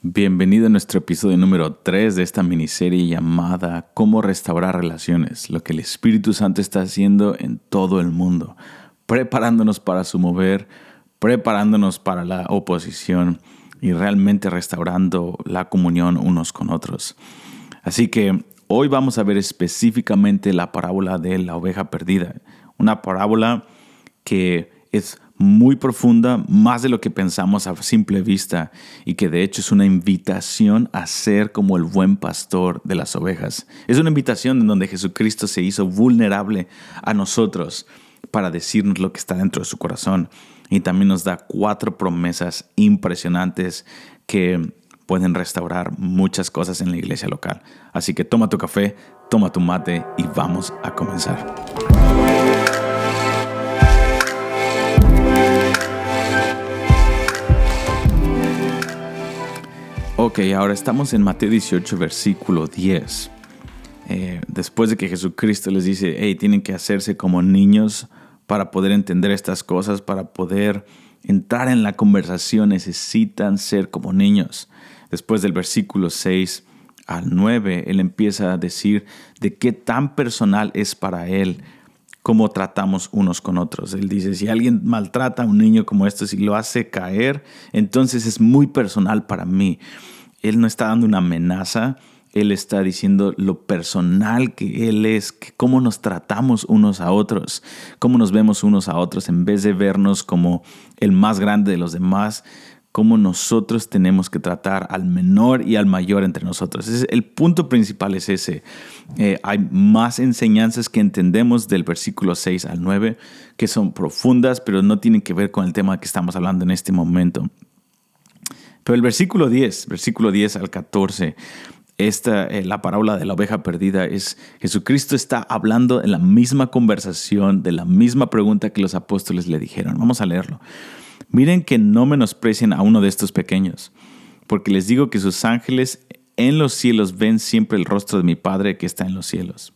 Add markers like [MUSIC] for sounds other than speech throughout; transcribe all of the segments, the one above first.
Bienvenido a nuestro episodio número 3 de esta miniserie llamada Cómo restaurar relaciones, lo que el Espíritu Santo está haciendo en todo el mundo, preparándonos para su mover, preparándonos para la oposición y realmente restaurando la comunión unos con otros. Así que hoy vamos a ver específicamente la parábola de la oveja perdida, una parábola que es muy profunda, más de lo que pensamos a simple vista, y que de hecho es una invitación a ser como el buen pastor de las ovejas. Es una invitación en donde Jesucristo se hizo vulnerable a nosotros para decirnos lo que está dentro de su corazón. Y también nos da cuatro promesas impresionantes que pueden restaurar muchas cosas en la iglesia local. Así que toma tu café, toma tu mate y vamos a comenzar. Ok, ahora estamos en Mateo 18, versículo 10. Eh, después de que Jesucristo les dice, hey, tienen que hacerse como niños para poder entender estas cosas, para poder entrar en la conversación, necesitan ser como niños. Después del versículo 6 al 9, Él empieza a decir de qué tan personal es para Él cómo tratamos unos con otros. Él dice, si alguien maltrata a un niño como esto, si lo hace caer, entonces es muy personal para mí. Él no está dando una amenaza, él está diciendo lo personal que Él es, cómo nos tratamos unos a otros, cómo nos vemos unos a otros, en vez de vernos como el más grande de los demás, cómo nosotros tenemos que tratar al menor y al mayor entre nosotros. el punto principal es ese. Eh, hay más enseñanzas que entendemos del versículo 6 al 9 que son profundas, pero no tienen que ver con el tema que estamos hablando en este momento. Pero el versículo 10, versículo 10 al 14, esta, eh, la parábola de la oveja perdida es Jesucristo está hablando en la misma conversación, de la misma pregunta que los apóstoles le dijeron. Vamos a leerlo. Miren que no menosprecien a uno de estos pequeños, porque les digo que sus ángeles en los cielos ven siempre el rostro de mi Padre que está en los cielos.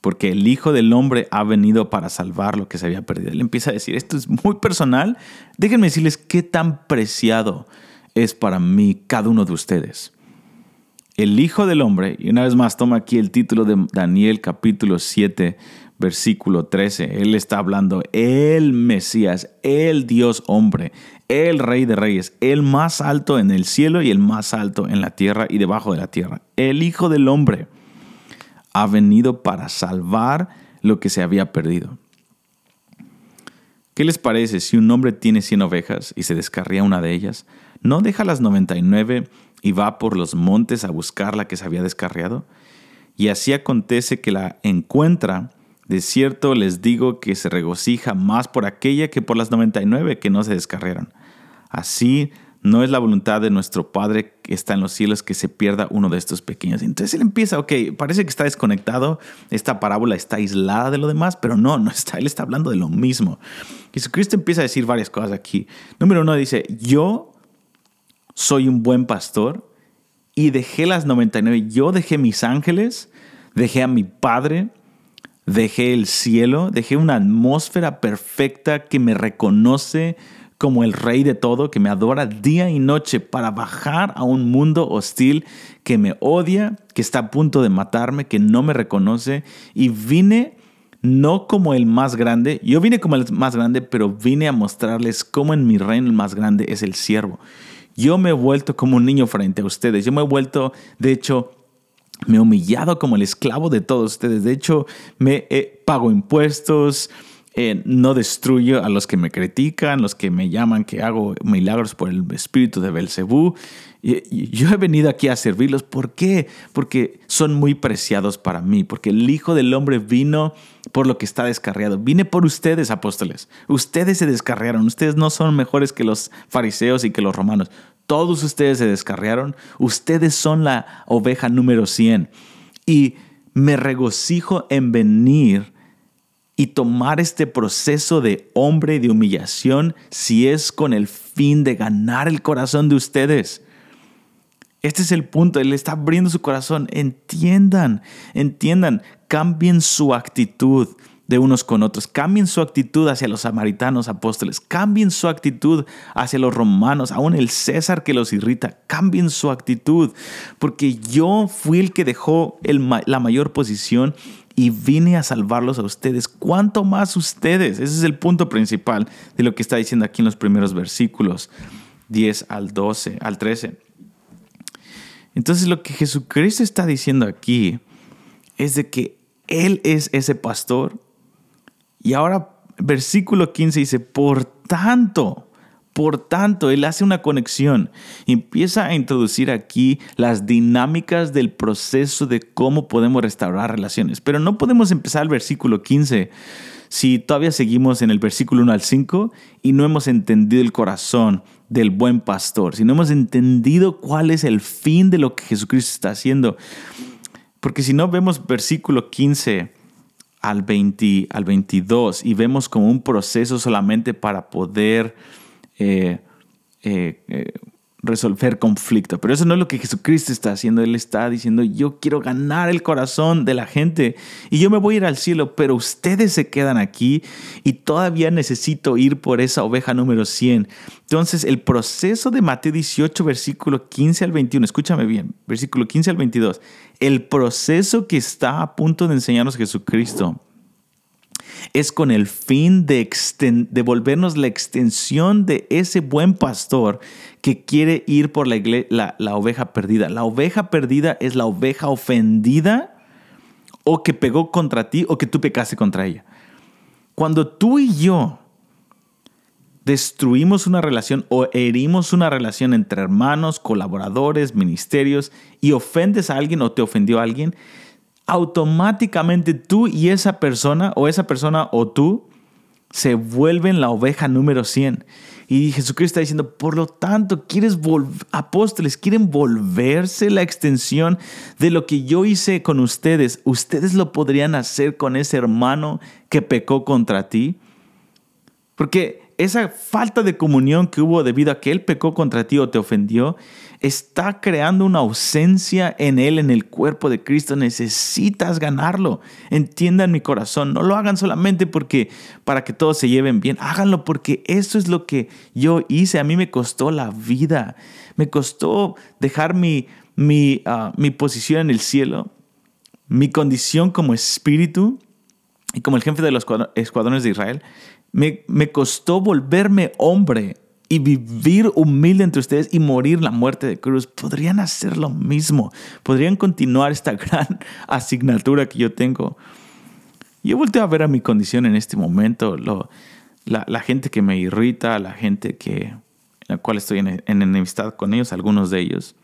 Porque el Hijo del Hombre ha venido para salvar lo que se había perdido. Él empieza a decir, esto es muy personal. Déjenme decirles qué tan preciado es para mí cada uno de ustedes. El Hijo del Hombre, y una vez más toma aquí el título de Daniel capítulo 7, versículo 13. Él está hablando, el Mesías, el Dios hombre, el Rey de Reyes, el más alto en el cielo y el más alto en la tierra y debajo de la tierra. El Hijo del Hombre ha venido para salvar lo que se había perdido. ¿Qué les parece si un hombre tiene 100 ovejas y se descarría una de ellas? ¿No deja las 99 y va por los montes a buscar la que se había descarriado? Y así acontece que la encuentra de cierto les digo que se regocija más por aquella que por las 99 que no se descarriaron. Así no es la voluntad de nuestro Padre que está en los cielos que se pierda uno de estos pequeños. Entonces él empieza, ok, parece que está desconectado, esta parábola está aislada de lo demás, pero no, no está, él está hablando de lo mismo. Jesucristo empieza a decir varias cosas aquí. Número uno dice, yo soy un buen pastor y dejé las 99, yo dejé mis ángeles, dejé a mi Padre, Dejé el cielo, dejé una atmósfera perfecta que me reconoce como el rey de todo, que me adora día y noche para bajar a un mundo hostil que me odia, que está a punto de matarme, que no me reconoce. Y vine no como el más grande, yo vine como el más grande, pero vine a mostrarles cómo en mi reino el más grande es el siervo. Yo me he vuelto como un niño frente a ustedes. Yo me he vuelto, de hecho, me he humillado como el esclavo de todos ustedes. De hecho, me pago impuestos, eh, no destruyo a los que me critican, los que me llaman que hago milagros por el espíritu de Belcebú. Yo he venido aquí a servirlos. ¿Por qué? Porque son muy preciados para mí. Porque el Hijo del Hombre vino por lo que está descarriado. Vine por ustedes, apóstoles. Ustedes se descarriaron. Ustedes no son mejores que los fariseos y que los romanos. Todos ustedes se descarriaron. Ustedes son la oveja número 100. Y me regocijo en venir y tomar este proceso de hombre y de humillación si es con el fin de ganar el corazón de ustedes. Este es el punto, Él está abriendo su corazón. Entiendan, entiendan, cambien su actitud. De unos con otros. Cambien su actitud hacia los samaritanos apóstoles. Cambien su actitud hacia los romanos, aún el César que los irrita. Cambien su actitud. Porque yo fui el que dejó la mayor posición y vine a salvarlos a ustedes. ¿Cuánto más ustedes? Ese es el punto principal de lo que está diciendo aquí en los primeros versículos 10 al 12, al 13. Entonces lo que Jesucristo está diciendo aquí es de que Él es ese pastor y ahora versículo 15 dice, por tanto, por tanto, Él hace una conexión, empieza a introducir aquí las dinámicas del proceso de cómo podemos restaurar relaciones. Pero no podemos empezar el versículo 15 si todavía seguimos en el versículo 1 al 5 y no hemos entendido el corazón del buen pastor, si no hemos entendido cuál es el fin de lo que Jesucristo está haciendo. Porque si no vemos versículo 15 al, 20, al 22 y vemos como un proceso solamente para poder eh, eh, eh, resolver conflicto. Pero eso no es lo que Jesucristo está haciendo. Él está diciendo, yo quiero ganar el corazón de la gente y yo me voy a ir al cielo, pero ustedes se quedan aquí y todavía necesito ir por esa oveja número 100. Entonces, el proceso de Mateo 18, versículo 15 al 21, escúchame bien, versículo 15 al 22, el proceso que está a punto de enseñarnos Jesucristo es con el fin de, de volvernos la extensión de ese buen pastor que quiere ir por la, la, la oveja perdida. La oveja perdida es la oveja ofendida o que pegó contra ti o que tú pecaste contra ella. Cuando tú y yo destruimos una relación o herimos una relación entre hermanos, colaboradores, ministerios y ofendes a alguien o te ofendió a alguien, automáticamente tú y esa persona o esa persona o tú se vuelven la oveja número 100. Y Jesucristo está diciendo, por lo tanto, quieres apóstoles, quieren volverse la extensión de lo que yo hice con ustedes. Ustedes lo podrían hacer con ese hermano que pecó contra ti. Porque esa falta de comunión que hubo debido a que Él pecó contra ti o te ofendió, está creando una ausencia en Él, en el cuerpo de Cristo. Necesitas ganarlo. Entiendan mi corazón. No lo hagan solamente porque para que todos se lleven bien. Háganlo porque eso es lo que yo hice. A mí me costó la vida. Me costó dejar mi, mi, ah, mi posición en el cielo, mi condición como espíritu y como el jefe de los escuadrones de Israel me, costó volverme hombre y vivir humilde entre ustedes y morir la muerte de cruz, podrían hacer lo mismo, podrían continuar esta [LAUGHS] gran asignatura que yo tengo. Yo volteo a ver a mi condición en este momento, la, gente que me irrita, la gente que, la cual estoy en, enemistad con ellos, algunos de ellos.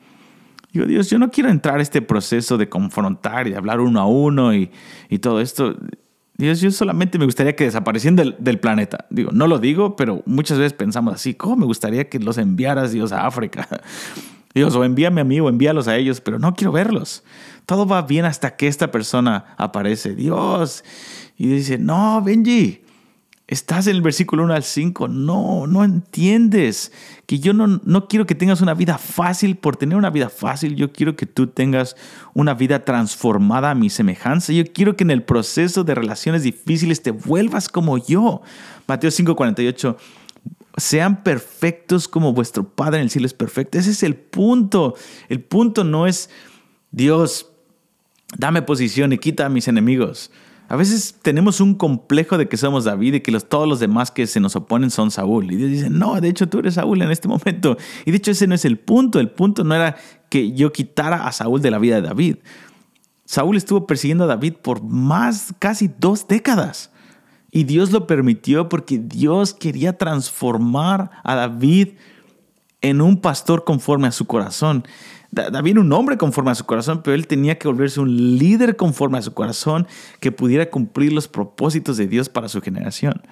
Digo, Dios, yo no quiero entrar a este proceso de confrontar y de hablar uno a uno y todo esto. Dios, yo solamente me gustaría que desaparecieran del, planeta. Digo, no lo digo, pero muchas veces pensamos así, ¿cómo me gustaría que los enviaras, Dios, a África? [LAUGHS] Dios, o envíame a mí o envíalos a ellos, pero no quiero verlos. Todo va bien hasta que esta persona aparece. Dios. Y dice, no, Benji, Estás en el versículo 1 al 5. No, no entiendes que yo no, no quiero que tengas una vida fácil por tener una vida fácil. Yo quiero que tú tengas una vida transformada a mi semejanza. Yo quiero que en el proceso de relaciones difíciles te vuelvas como yo. Mateo 5:48. Sean perfectos como vuestro Padre en el cielo es perfecto. Ese es el punto. El punto no es, Dios, dame posición y quita a mis enemigos. A veces tenemos un complejo de que somos David y que todos los demás que se nos oponen son Saúl. Y Dios dice, no, de hecho tú eres Saúl en este [LAUGHS] momento. Y de hecho ese no es el punto. El punto no era que yo quitara a Saúl de la vida de David. Saúl estuvo persiguiendo a David por más, casi dos décadas. Y Dios lo permitió porque Dios quería transformar a David en un pastor conforme a su corazón. David era un hombre conforme a su corazón, pero él tenía que volverse un líder conforme a su corazón que pudiera cumplir los propósitos de Dios para su generación.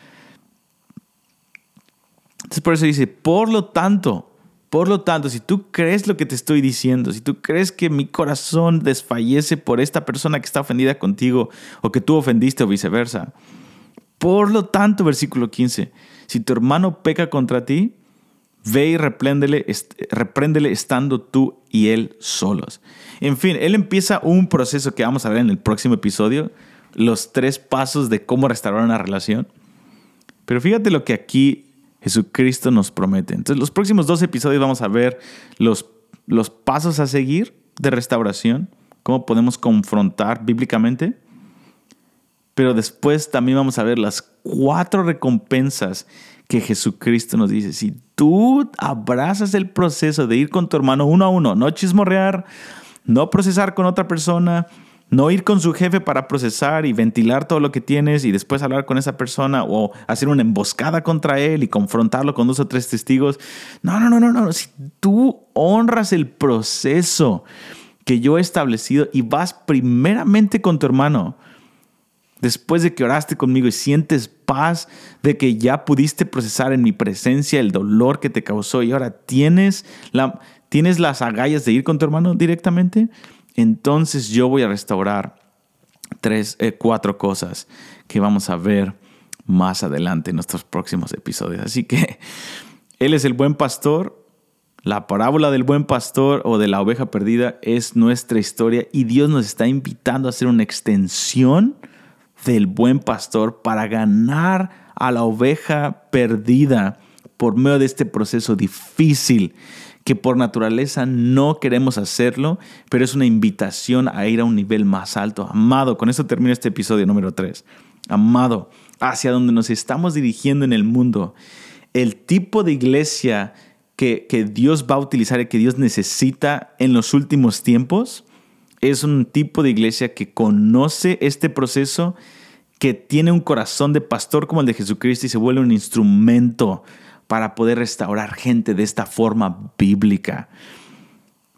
Entonces por eso dice, por lo tanto, por lo tanto, si tú crees lo que te estoy diciendo, si tú crees que mi corazón desfallece por esta persona que está ofendida contigo o que tú ofendiste o viceversa, por lo tanto, versículo 15, si tu hermano peca contra ti, Ve y repréndele, repréndele estando tú y él solos. En fin, él empieza un proceso que vamos a ver en el próximo episodio, los tres pasos de cómo restaurar una relación. Pero fíjate lo que aquí Jesucristo nos promete. Entonces, los próximos dos episodios vamos a ver los, los pasos a seguir de restauración, cómo podemos confrontar bíblicamente. Pero después también vamos a ver las cuatro recompensas que Jesucristo nos dice. Si tú abrazas el proceso de ir con tu hermano uno a uno, no chismorrear, no procesar con otra persona, no ir con su jefe para procesar y ventilar todo lo que tienes y después hablar con esa persona o hacer una emboscada contra él y confrontarlo con dos o tres testigos. No, no, no, no, no. Si tú honras el proceso que yo he establecido y vas primeramente con tu hermano, después de que oraste conmigo y sientes paz de que ya pudiste procesar en mi presencia el dolor que te causó y ahora tienes, la, tienes las agallas de ir con tu hermano directamente, entonces yo voy a restaurar tres, eh, cuatro cosas que vamos a ver más adelante en nuestros próximos episodios. Así que [LAUGHS] Él es el buen pastor. La parábola del buen pastor o de la oveja perdida es nuestra historia y Dios nos está invitando a hacer una extensión del buen pastor para ganar a la oveja perdida por medio de este proceso difícil que por naturaleza no queremos hacerlo, pero es una invitación a ir a un nivel más alto. Amado, con esto termino este episodio número 3. Amado, hacia donde nos estamos dirigiendo en el mundo, el tipo de iglesia que, que Dios va a utilizar y que Dios necesita en los últimos tiempos, es un tipo de iglesia que conoce este proceso, que tiene un corazón de pastor como el de Jesucristo y se vuelve un instrumento para poder restaurar gente de esta forma bíblica.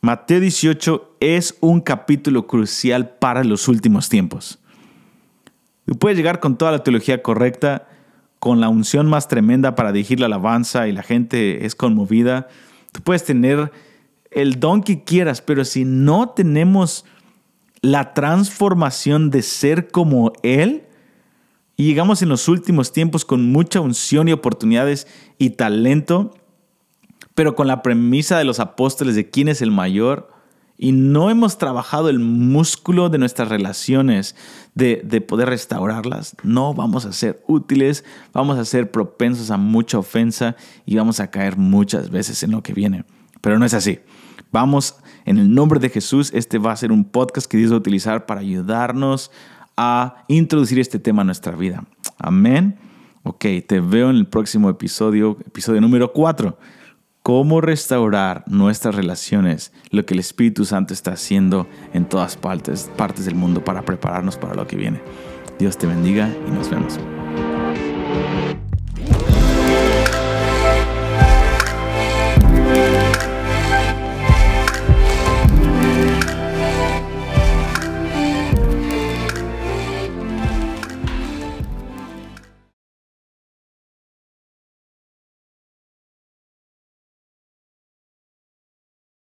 Mateo 18 es un capítulo crucial para los últimos tiempos. Tú puedes llegar con toda la teología correcta, con la unción más tremenda para dirigir la alabanza y la gente es conmovida. Tú puedes tener el don que quieras, pero si no tenemos la transformación de ser como Él, y llegamos en los últimos tiempos con mucha unción y oportunidades y talento, pero con la premisa de los apóstoles de quién es el mayor, y no hemos trabajado el músculo de nuestras relaciones, de, de, poder restaurarlas, no vamos a ser útiles, vamos a ser propensos a mucha ofensa y vamos a caer muchas veces en lo que viene. Pero no es así. Vamos, en el nombre de Jesús, este va a ser un podcast que Dios va a utilizar para ayudarnos a introducir este tema a nuestra vida. Amén. Ok, te veo en el próximo episodio, episodio número 4. Cómo restaurar nuestras relaciones, lo que el Espíritu Santo está haciendo en todas partes, partes del mundo para prepararnos para lo que viene. Dios te bendiga y nos vemos.